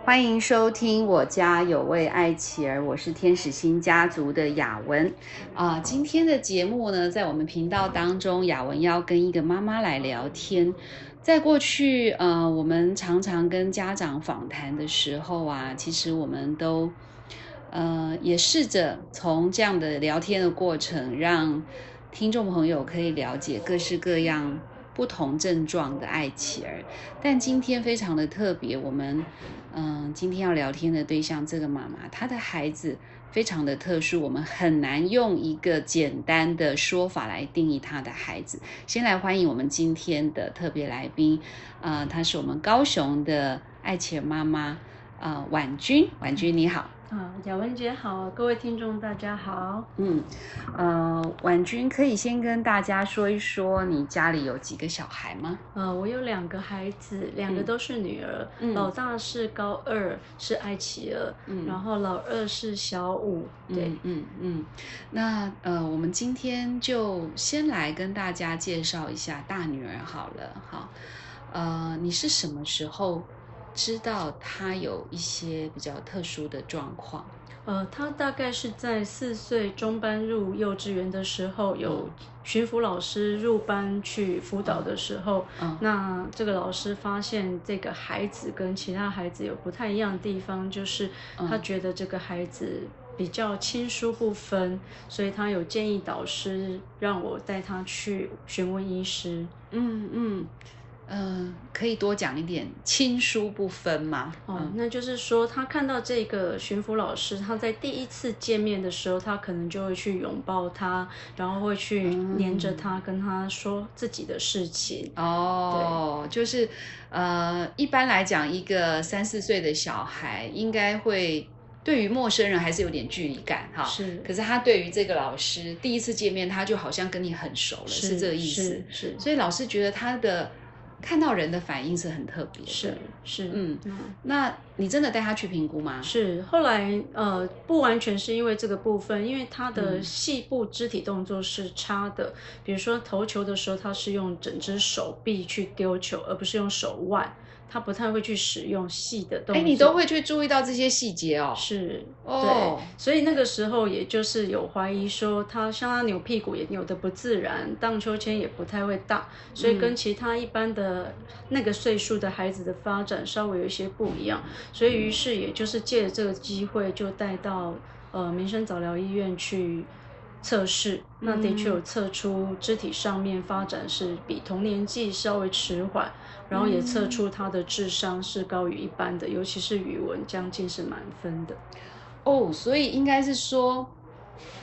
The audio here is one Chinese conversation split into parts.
欢迎收听我家有位爱妻儿，我是天使星家族的雅文啊、今天的节目呢，在我们频道当中，雅文要跟一个妈妈来聊天。在过去，呃，我们常常跟家长访谈的时候啊，其实我们都呃也试着从这样的聊天的过程，让听众朋友可以了解各式各样不同症状的爱妻儿。但今天非常的特别，我们嗯、今天要聊天的对象，这个妈妈她的孩子非常的特殊，我们很难用一个简单的说法来定义她的孩子。先来欢迎我们今天的特别来宾，呃，她是我们高雄的爱妻儿妈妈，呃，婉君，婉君你好。啊，雅文姐好，各位听众大家好。嗯，呃，婉君可以先跟大家说一说你家里有几个小孩吗？呃，我有两个孩子，两个嗯都是女儿，嗯老大是高二，是爱琪儿，嗯然后老二是小五。对，嗯嗯嗯，那呃，我们今天就先来跟大家介绍一下大女儿好了，好，呃，你是什么时候知道他有一些比较特殊的状况？呃，他大概是在四岁中班入幼稚园的时候，有巡抚老师入班去辅导的时候，嗯那这个老师发现这个孩子跟其他孩子有不太一样的地方，就是他嗯觉得这个孩子比较亲疏不分，所以他有建议导师让我带他去询问医师。嗯嗯，呃，可以多讲一点亲疏不分吗？哦，嗯那就是说，他看到这个巡抚老师，他在第一次见面的时候，他可能就会去拥抱他，然后会去黏着他，跟他说自己的事情。哦，就是呃，一般来讲，一个三四岁的小孩应该会对于陌生人还是有点距离感哈。是可是他对于这个老师第一次见面，他就好像跟你很熟了，是这个意思是。是所以老师觉得他的看到人的反应是很特别的。是是，嗯嗯。那你真的带他去评估吗？是，后来呃，不完全是因为这个部分，因为他的嗯细部肢体动作是差的。比如说投球的时候，他是用整只手臂去丢球，而不是用手腕，他不太会去使用细的动作。哎，你都会去注意到这些细节哦。是，哦对，所以那个时候也就是有怀疑说他像他扭屁股也扭得不自然，荡秋千也不太会荡，所以嗯跟其他一般的那个岁数的孩子的发展稍微有一些不一样，所以于是也就是借着这个机会就带到呃民生早疗医院去。测试，那的确有测出肢体上面发展是比同年纪稍微迟缓，然后也测出他的智商是高于一般的，尤其是语文将近是满分的。哦，所以应该是说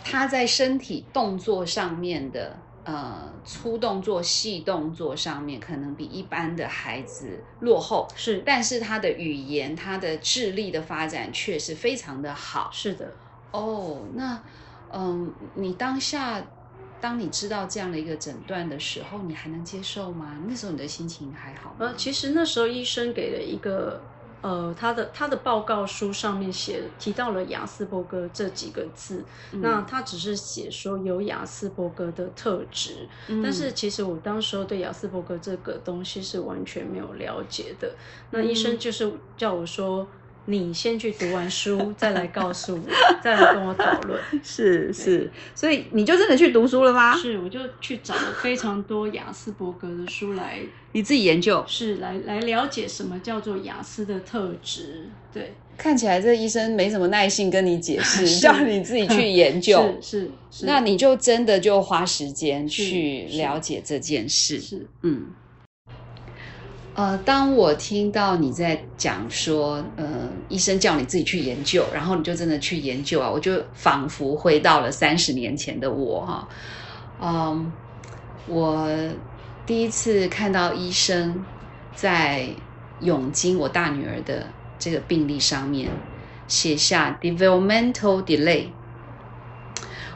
他在身体动作上面的呃粗动作、细动作上面，可能比一般的孩子落后，是但是他的语言、他的智力的发展却是非常的好。是的，哦，那嗯，你当下当你知道这样的一个诊断的时候，你还能接受吗？那时候你的心情还好吗？呃，其实那时候医生给了一个呃，他的他的报告书上面写提到了雅斯伯格这几个字，嗯那他只是写说有雅斯伯格的特质，嗯但是其实我当时候对雅斯伯格这个东西是完全没有了解的。那医生就是叫我说，你先去读完书，再来告诉我，再来跟我讨论。是是，所以你就真的去读书了吗？是，我就去找了非常多雅斯伯格的书来，你自己研究。是来来了解什么叫做雅思的特质。对，看起来这医生没什么耐心跟你解释，是叫你自己去研究。是是是，那你就真的就花时间去是了解这件事。是嗯，呃，当我听到你在讲说，呃，医生叫你自己去研究，然后你就真的去研究啊，我就仿佛回到了三十年前的我哈。嗯，我第一次看到医生在永金我大女儿的这个病历上面写下 developmental delay，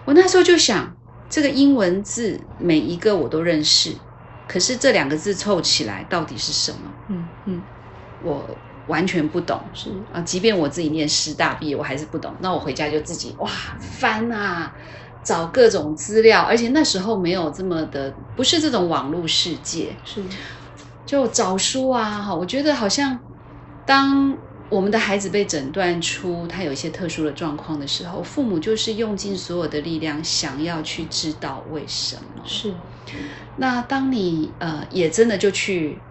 我那时候就想，这个英文字每一个我都认识，可是这两个字凑起来到底是什么？嗯嗯我完全不懂是啊！即便我自己念师大毕业，我还是不懂。那我回家就自己哇翻啊，找各种资料，而且那时候没有这么的，不是这种网络世界，是就找书啊。哈，我觉得好像当我们的孩子被诊断出他有一些特殊的状况的时候，父母就是用尽所有的力量，想要去知道为什么。是。那当你呃也真的就去。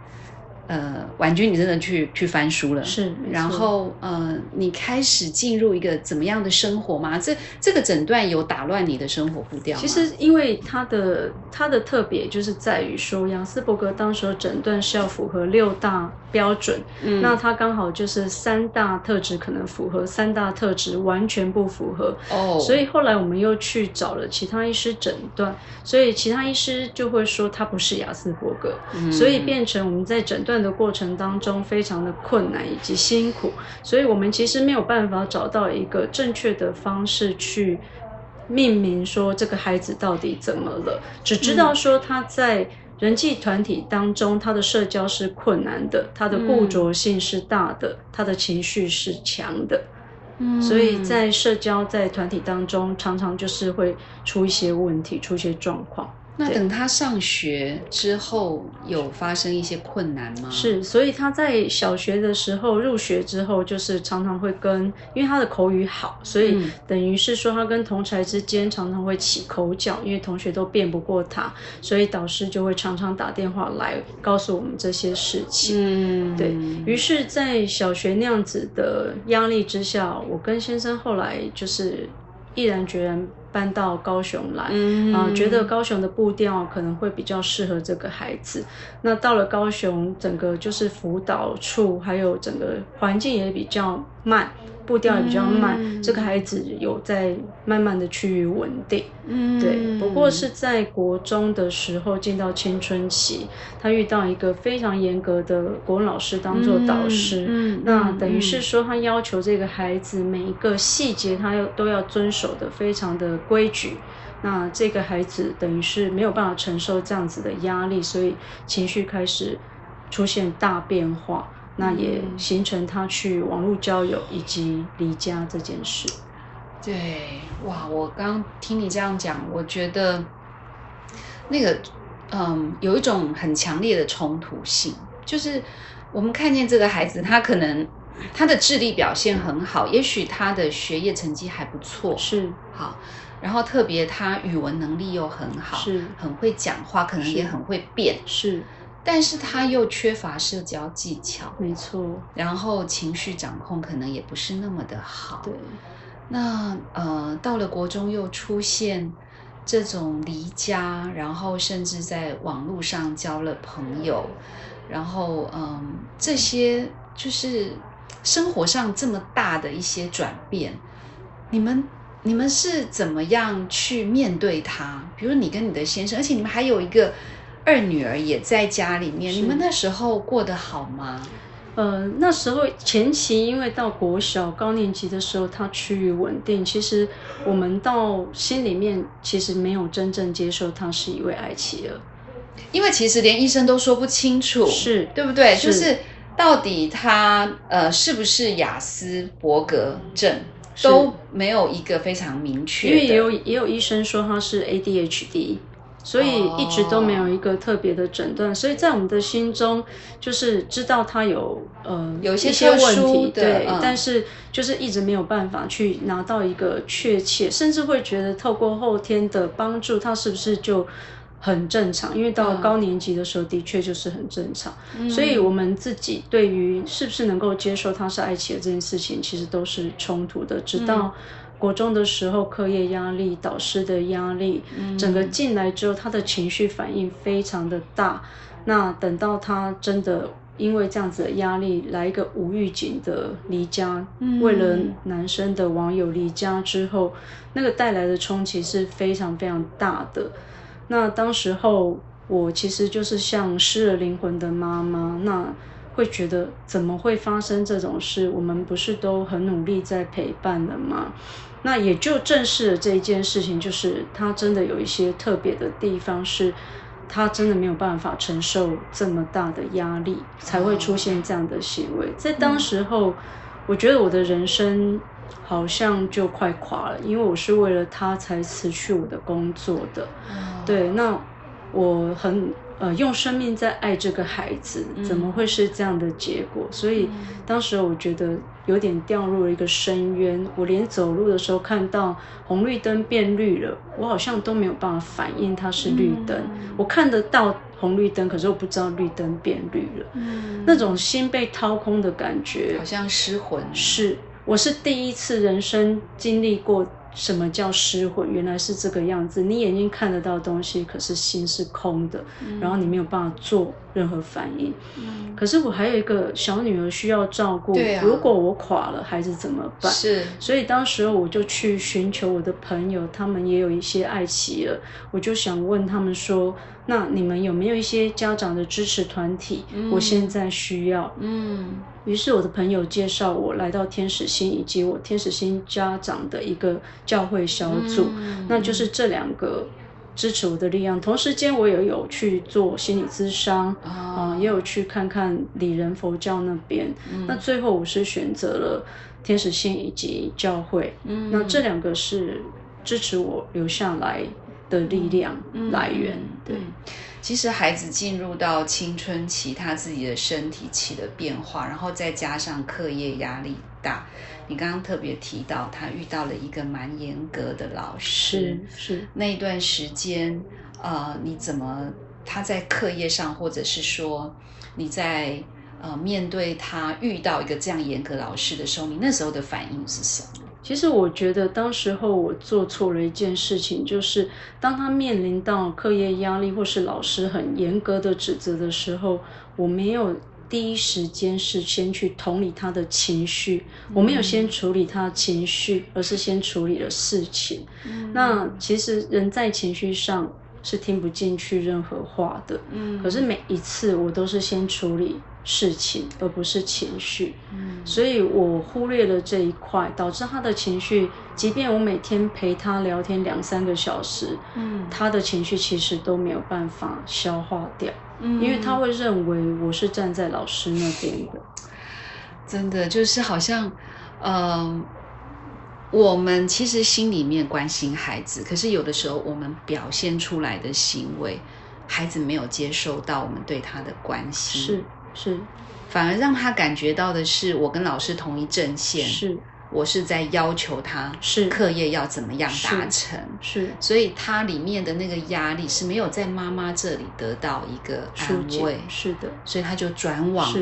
呃，婉君，你真的去去翻书了，是，然后呃，你开始进入一个怎么样的生活吗？这这个诊断有打乱你的生活步调其实，因为它的它的特别就是在于说，杨斯伯格当时的诊断是要符合六大标准，嗯，那他刚好就是三大特质可能符合，三大特质完全不符合，哦，所以后来我们又去找了其他医师诊断，所以其他医师就会说他不是雅斯伯格，所以变成我们在诊断。的过程当中非常的困难以及辛苦，所以我们其实没有办法找到一个正确的方式去命名说这个孩子到底怎么了，只知道说他在人际团体当中他的社交是困难的，他的固着性是大的，他的情绪是强的，所以在社交在团体当中常常就是会出一些问题，出一些状况。那等他上学之后，有发生一些困难吗？是，所以他在小学的时候入学之后，就是常常会跟，因为他的口语好，所以等于是说他跟同才之间常常会起口角，因为同学都辩不过他，所以导师就会常常打电话来告诉我们这些事情。嗯，对于是，在小学那样子的压力之下，我跟先生后来就是毅然决然。搬到高雄来，啊，觉得高雄的步调可能会比较适合这个孩子。那到了高雄，整个就是辅导处，还有整个环境也比较慢。步调也比较慢，这个孩子有在慢慢的趋于稳定，嗯，对。不过是在国中的时候进到青春期，他遇到一个非常严格的国文老师当做导师，嗯，那等于是说他要求这个孩子每一个细节他要都要遵守的非常的规矩，那这个孩子等于是没有办法承受这样子的压力，所以情绪开始出现大变化。那也形成他去网络交友以及离家这件事。对，哇！我刚听你这样讲，我觉得那个嗯，有一种很强烈的冲突性，就是我们看见这个孩子，他可能他的智力表现很好，也许他的学业成绩还不错，是好，然后特别他语文能力又很好，是很会讲话，可能也很会变，是。但是他又缺乏社交技巧，没错。然后情绪掌控可能也不是那么的好。对。那呃，到了国中又出现这种离家，然后甚至在网络上交了朋友，然后嗯，这些就是生活上这么大的一些转变，你们你们是怎么样去面对他？比如你跟你的先生，而且你们还有一个。二女儿也在家里面，你们那时候过得好吗？呃，那时候前期因为到国小高年级的时候，他趋于稳定。其实我们到心里面其实没有真正接受他是一位爱妻儿，因为其实连医生都说不清楚，是对不对？就是到底他呃是不是雅斯伯格症都没有一个非常明确，因为也有也有医生说他是 ADHD。所以一直都没有一个特别的诊断，所以在我们的心中就是知道他有呃有一些问题，对，但是就是一直没有办法去拿到一个确切，甚至会觉得透过后天的帮助，他是不是就很正常？因为到高年级的时候，的确就是很正常。所以我们自己对于是不是能够接受他是爱情的这件事情，其实都是冲突的，直到。国中的时候，课业压力、导师的压力，整个进来之后，他的情绪反应非常的大。那等到他真的因为这样子的压力，来一个无预警的离家，为了男生的网友离家之后，那个带来的冲击是非常非常大的。那当时候，我其实就是像失了灵魂的妈妈，那会觉得怎么会发生这种事？我们不是都很努力在陪伴了吗？那也就正视了这一件事情，就是他真的有一些特别的地方，是他真的没有办法承受这么大的压力，才会出现这样的行为。在当时候，我觉得我的人生好像就快垮了，因为我是为了他才辞去我的工作的。对，那我很呃用生命在爱这个孩子，怎么会是这样的结果？所以当时我觉得有点掉入了一个深渊。我连走路的时候看到红绿灯变绿了，我好像都没有办法反应它是绿灯。我看得到红绿灯，可是我不知道绿灯变绿了。那种心被掏空的感觉，好像失魂。是，我是第一次人生经历过。什么叫失魂？原来是这个样子。你眼睛看得到东西，可是心是空的，然后你没有办法做任何反应。可是我还有一个小女儿需要照顾，如果我垮了，孩子怎么办？是，所以当时我就去寻求我的朋友，他们也有一些爱妻了，我就想问他们说。那你们有没有一些家长的支持团体？我现在需要。嗯，于是我的朋友介绍我来到天使星，以及我天使星家长的一个教会小组。那就是这两个支持我的力量。同时间，我也有去做心理咨商，啊，也有去看看理人佛教那边。那最后我是选择了天使线以及教会。嗯，那这两个是支持我留下来。的力量来源，对，其实孩子进入到青春期，他自己的身体起了变化，然后再加上课业压力大，你刚刚特别提到他遇到了一个蛮严格的老师，是那一段时间，呃，你怎么他在课业上，或者是说你在呃面对他遇到一个这样严格老师的时候，你那时候的反应是什么？其实我觉得当时候我做错了一件事情，就是当他面临到课业压力或是老师很严格的指责的时候，我没有第一时间是先去同理他的情绪，我没有先处理他的情绪，而是先处理了事情。那其实人在情绪上是听不进去任何话的，可是每一次我都是先处理。事情，而不是情绪，所以我忽略了这一块，导致他的情绪，即便我每天陪他聊天两三个小时，他的情绪其实都没有办法消化掉，因为他会认为我是站在老师那边的。真的就是好像，呃，我们其实心里面关心孩子，可是有的时候我们表现出来的行为，孩子没有接受到我们对他的关心。是。是，反而让他感觉到的是，我跟老师同一阵线，是我是在要求他，是。课业要怎么样达成，是，所以他里面的那个压力是没有在妈妈这里得到一个安慰，是的，所以他就转往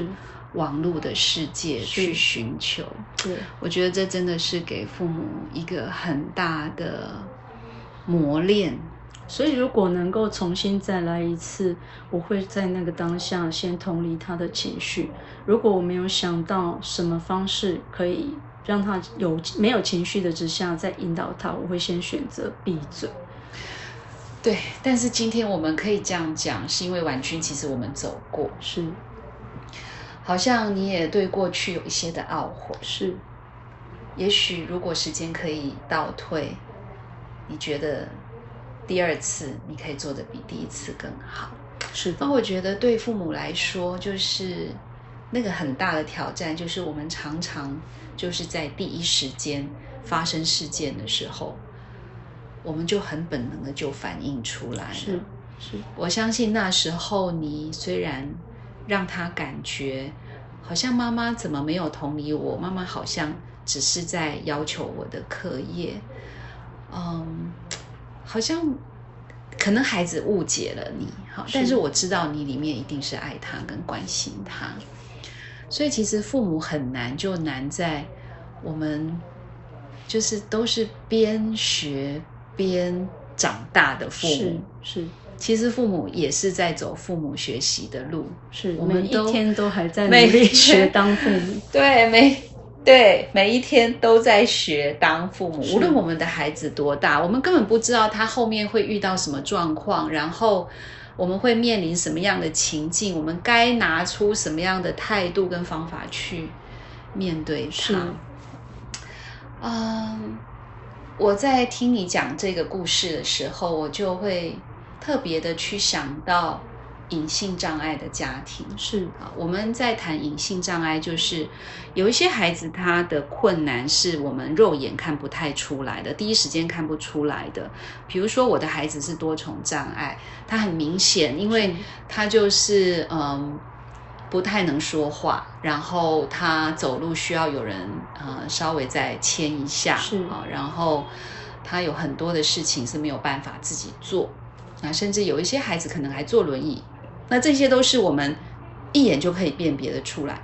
网络的世界去寻求。对，我觉得这真的是给父母一个很大的磨练。所以，如果能够重新再来一次，我会在那个当下先同理他的情绪。如果我没有想到什么方式可以让他有没有情绪的之下再引导他，我会先选择闭嘴。对，但是今天我们可以这样讲，是因为婉君其实我们走过，是，好像你也对过去有一些的懊悔，是。也许如果时间可以倒退，你觉得？第二次你可以做的比第一次更好，是。那我觉得对父母来说，就是那个很大的挑战，就是我们常常就是在第一时间发生事件的时候，我们就很本能的就反应出来了。是是，我相信那时候你虽然让他感觉好像妈妈怎么没有同理我，妈妈好像只是在要求我的课业，嗯。好像可能孩子误解了你，好，但是我知道你里面一定是爱他跟关心他，所以其实父母很难，就难在我们就是都是边学边长大的父母，是，其实父母也是在走父母学习的路，是我们一天都还在努力学当父母，对，每。对，每一天都在学当父母，无论我们的孩子多大，我们根本不知道他后面会遇到什么状况，然后我们会面临什么样的情境，我们该拿出什么样的态度跟方法去面对它。嗯，我在听你讲这个故事的时候，我就会特别的去想到隐性障碍的家庭。是啊，我们在谈隐性障碍，就是有一些孩子他的困难是我们肉眼看不太出来的，第一时间看不出来的。比如说我的孩子是多重障碍，他很明显，因为他就是嗯不太能说话，然后他走路需要有人呃稍微再牵一下，是啊，然后他有很多的事情是没有办法自己做，啊，甚至有一些孩子可能还坐轮椅。那这些都是我们一眼就可以辨别的出来。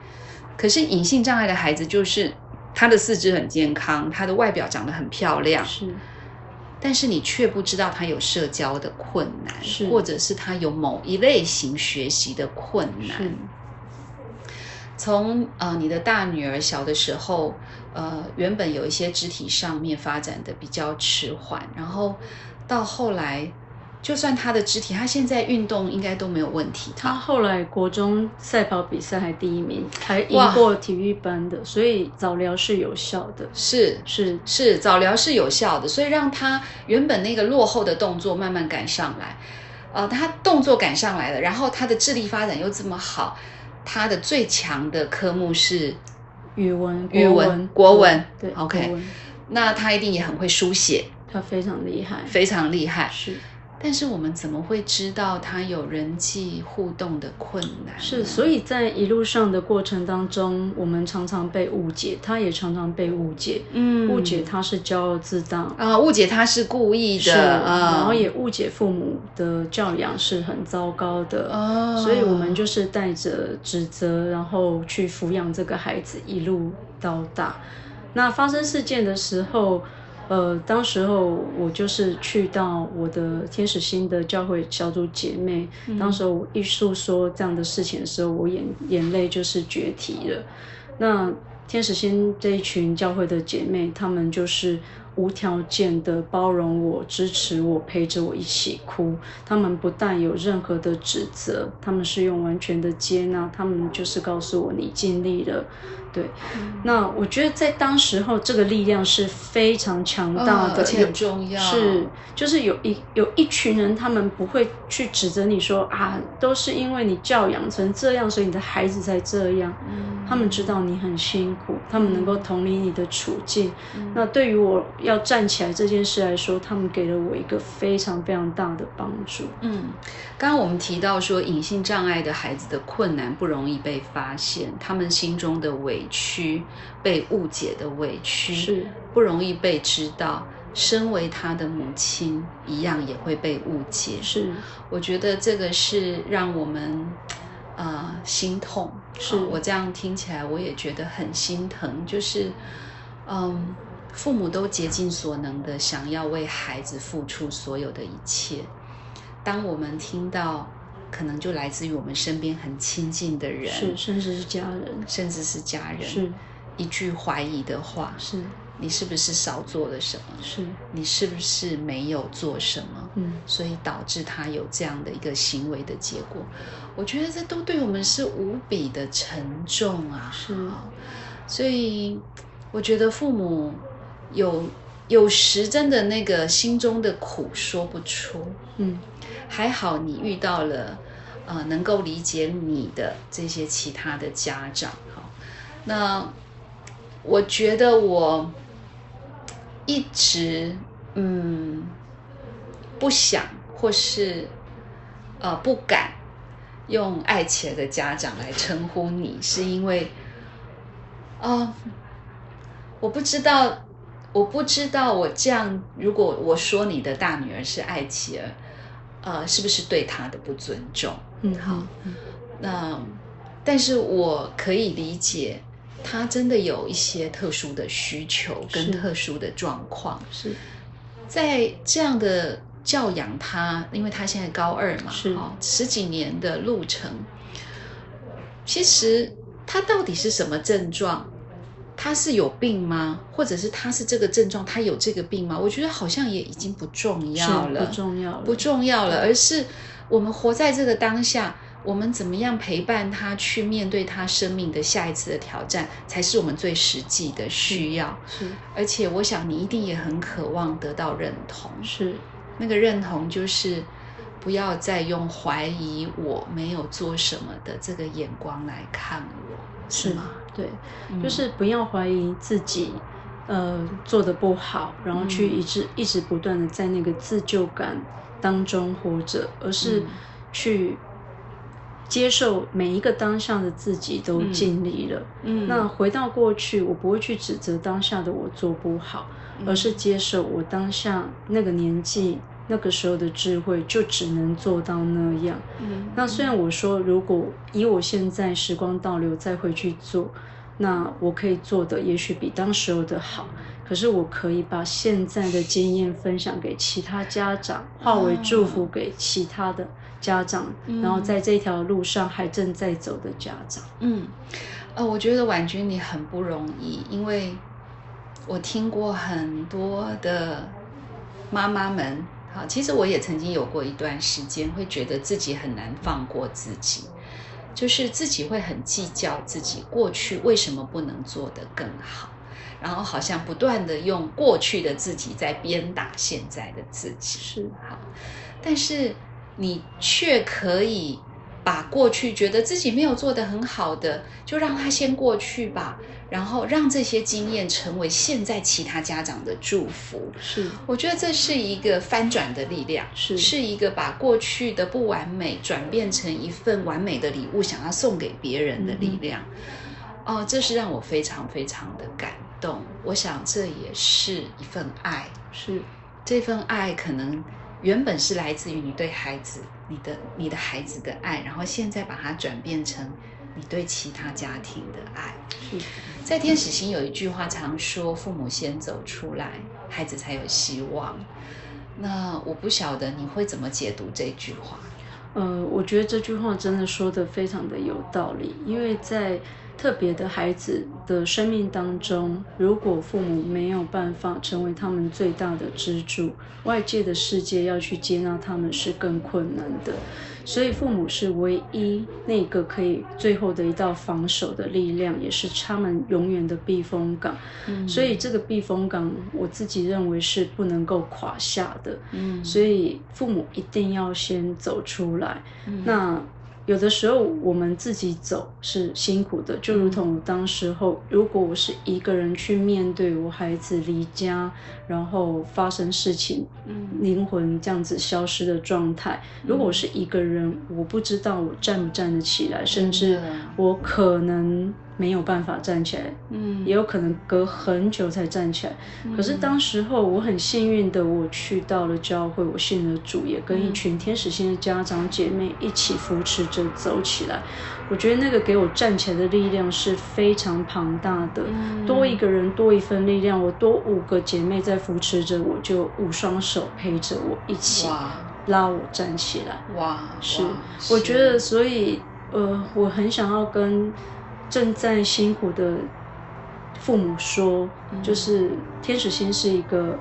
可是隐性障碍的孩子，就是他的四肢很健康，他的外表长得很漂亮，是，但是你却不知道他有社交的困难，是或者是他有某一类型学习的困难是。从呃你的大女儿小的时候，呃原本有一些肢体上面发展的比较迟缓，然后到后来，就算他的肢体，他现在运动应该都没有问题。他后来国中赛跑比赛还第一名，还赢过体育班的，所以早疗是有效的。是是是早疗是有效的，所以让他原本那个落后的动作慢慢赶上来，呃，他动作赶上来了，然后他的智力发展又这么好，他的最强的科目是，语文、语文国文、对 OK 文那他一定也很会书写，他非常厉害。非常厉害。是但是我们怎么会知道他有人际互动的困难？是，所以在一路上的过程当中，我们常常被误解，他也常常被误解，嗯误解他是骄傲自大，啊，误解他是故意是，的，啊，然后也误解父母的教养是很糟糕的。哦，所以我们就是带着指责，然后去抚养这个孩子一路到大。那发生事件的时候，呃，当时候我就是去到我的天使心的教会小组姐妹，当时候我一诉说这样的事情的时候，我眼眼泪就是决堤了。那天使心这一群教会的姐妹，她们就是无条件的包容我、支持我、陪着我一起哭。他们不但有任何的指责，他们是用完全的接纳，他们就是告诉我你尽力了。对，那我觉得在当时候这个力量是非常强大的，嗯而且很重要，是，就是有一有一群人，他们不会去指责你说啊，都是因为你教养成这样，所以你的孩子才这样。嗯他们知道你很辛苦，他们能够同理你的处境。嗯那对于我要站起来这件事来说，他们给了我一个非常非常大的帮助。嗯，刚刚我们提到说，隐性障碍的孩子的困难不容易被发现，他们心中的委屈、被误解的委屈是不容易被知道。身为他的母亲，一样也会被误解。是我觉得这个是让我们呃心痛。是啊我这样听起来，我也觉得很心疼。就是嗯，父母都竭尽所能的想要为孩子付出所有的一切。当我们听到可能就来自于我们身边很亲近的人，是，甚至是家人，甚至是家人，是一句怀疑的话，是你是不是少做了什么？是，你是不是没有做什么？嗯，所以导致他有这样的一个行为的结果。我觉得这都对我们是无比的沉重啊！是啊所以我觉得父母有有时真的那个心中的苦说不出，嗯，还好你遇到了呃能够理解你的这些其他的家长。好，那我觉得我一直嗯不想或是呃不敢用爱起来的家长来称呼你，是因为啊、呃我不知道，我不知道我这样，如果我说你的大女儿是爱琪儿，呃，是不是对她的不尊重？嗯，好嗯，那但是我可以理解，她真的有一些特殊的需求跟特殊的状况，是在这样的教养他，因为他现在高二嘛，是哦，十几年的路程，其实他到底是什么症状？他是有病吗？或者是他是这个症状，他有这个病吗？我觉得好像也已经不重要了，不重要了，不重要了，而是我们活在这个当下，我们怎么样陪伴他去面对他生命的下一次的挑战，才是我们最实际的需要。是。而且，我想你一定也很渴望得到认同，是。那个认同就是不要再用怀疑我没有做什么的这个眼光来看我，是吗？对，嗯。就是不要怀疑自己，呃，做的不好，然后去嗯一直、一直不断的在那个自救感当中活着，而是嗯。去接受每一个当下的自己都嗯尽力了。嗯那回到过去，我不会去指责当下的我做不好，嗯而是接受我当下那个年纪、那个时候的智慧，就只能做到那样。嗯那虽然我说，如果以我现在时光倒流再回去做，那我可以做的也许比当时候的好。可是我可以把现在的经验分享给其他家长，化为祝福给其他的家长，嗯然后在这条路上还正在走的家长。嗯，呃，我觉得婉君你很不容易，因为我听过很多的妈妈们，好，其实我也曾经有过一段时间，会觉得自己很难放过自己，就是自己会很计较自己过去为什么不能做得更好，然后好像不断的用过去的自己在鞭打现在的自己。是，好，但是你却可以把过去觉得自己没有做得很好的，就让它先过去吧，然后让这些经验成为现在其他家长的祝福。是，我觉得这是一个翻转的力量，是是一个把过去的不完美转变成一份完美的礼物，想要送给别人的力量。哦，这是让我非常非常的感动。我想这也是一份爱，是，这份爱可能原本是来自于你对孩子、你的、你的孩子的爱，然后现在把它转变成你对其他家庭的爱。在天使星有一句话常说：“父母先走出来，孩子才有希望。”那我不晓得你会怎么解读这句话。呃，我觉得这句话真的说的非常的有道理，因为在特别的孩子的生命当中，如果父母没有办法成为他们最大的支柱，外界的世界要去接纳他们是更困难的。所以父母是唯一那个可以最后的一道防守的力量，也是他们永远的避风港。嗯所以这个避风港，我自己认为是不能够垮下的。嗯所以父母一定要先走出来。嗯那有的时候我们自己走是辛苦的，就如同我当时候，如果我是一个人去面对我孩子离家，然后发生事情，嗯灵魂这样子消失的状态，如果我是一个人，我不知道我站不站得起来，甚至我可能没有办法站起来，嗯。也有可能隔很久才站起来。可是当时候我很幸运的，我去到了教会，我信了主，也跟一群天使性的家长姐妹一起扶持着走起来。我觉得那个给我站起来的力量是非常庞大的，嗯。多一个人多一份力量，我多五个姐妹在扶持着我，就五双手陪着我一起拉我站起来。哇是。哇，我觉得，所以呃，我很想要跟正在辛苦的父母说，嗯。就是天使星是一个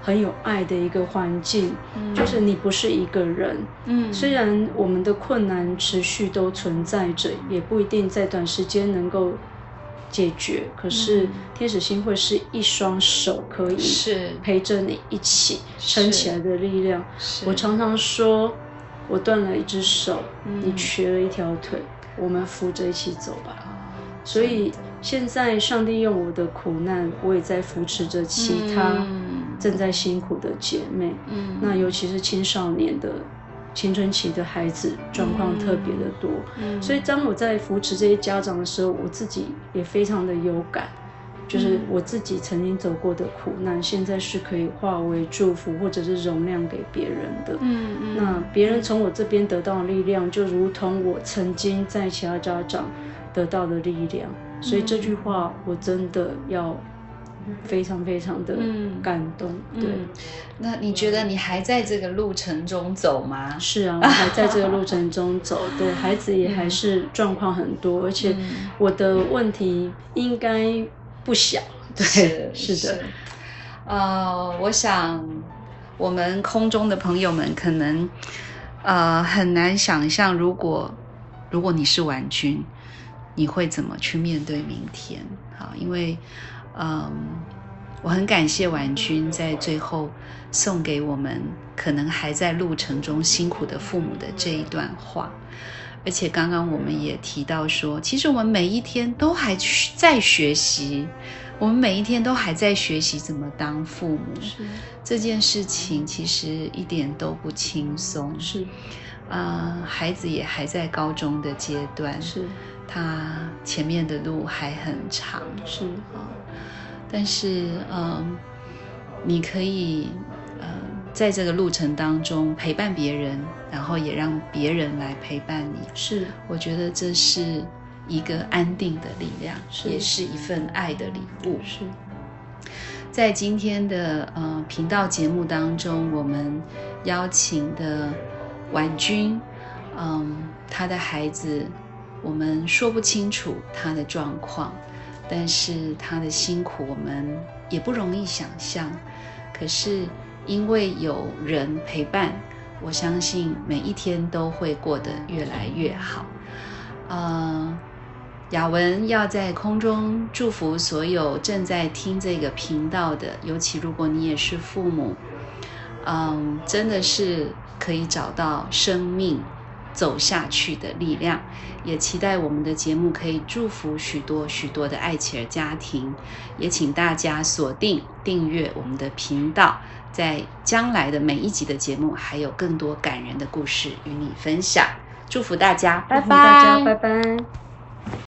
很有爱的一个环境，嗯。就是你不是一个人。嗯。虽然我们的困难持续都存在着，也不一定在短时间能够解决，可是嗯。天使星会是一双手可以是。陪着你一起撑起来的力量。我常常说，我断了一只手，嗯。你瘸了一条腿，我们扶着一起走吧。哦所以现在上帝用我的苦难，我也在扶持着其他嗯正在辛苦的姐妹。嗯那尤其是青少年的青春期的孩子，状况特别的多。嗯所以当我在扶持这些家长的时候，我自己也非常的有感。就是嗯我自己曾经走过的苦难，现在是可以化为祝福或者是容量给别人的。嗯嗯那别人从我这边得到的力量，就如同我曾经在其他家长得到的力量。所以这句话我真的要非常非常的嗯感动。对，嗯那你觉得你还在这个路程中走吗？是啊，我还在这个路程中走，对孩子也还是状况很多，而且嗯我的问题应该不小。对，是的，呃，我想我们空中的朋友们可能呃很难想象，如果如果你是婉君，你会怎么去面对明天？好，因为嗯，我很感谢婉君在最后送给我们可能还在路程中辛苦的父母的这一段话。而且刚刚我们也提到说，其实我们每一天都还在学习，我们每一天都还在学习怎么当父母。是这件事情其实一点都不轻松。是啊、孩子也还在高中的阶段，是他前面的路还很长。是啊，但是嗯，你可以呃，在这个路程当中陪伴别人，然后也让别人来陪伴你。是我觉得这是一个安定的力量，是也是一份爱的礼物。是在今天的呃频道节目当中，我们邀请的婉君，嗯，她的孩子，我们说不清楚他的状况，但是他的辛苦我们也不容易想象。可是因为有人陪伴，我相信每一天都会过得越来越好。呃，雅文要在空中祝福所有正在听这个频道的，尤其如果你也是父母，嗯，真的是可以找到生命走下去的力量。也期待我们的节目可以祝福许多许多的爱企儿家庭，也请大家锁定订阅我们的频道，在将来的每一集的节目，还有更多感人的故事与你分享。祝福大家，拜拜。祝福大家，拜拜。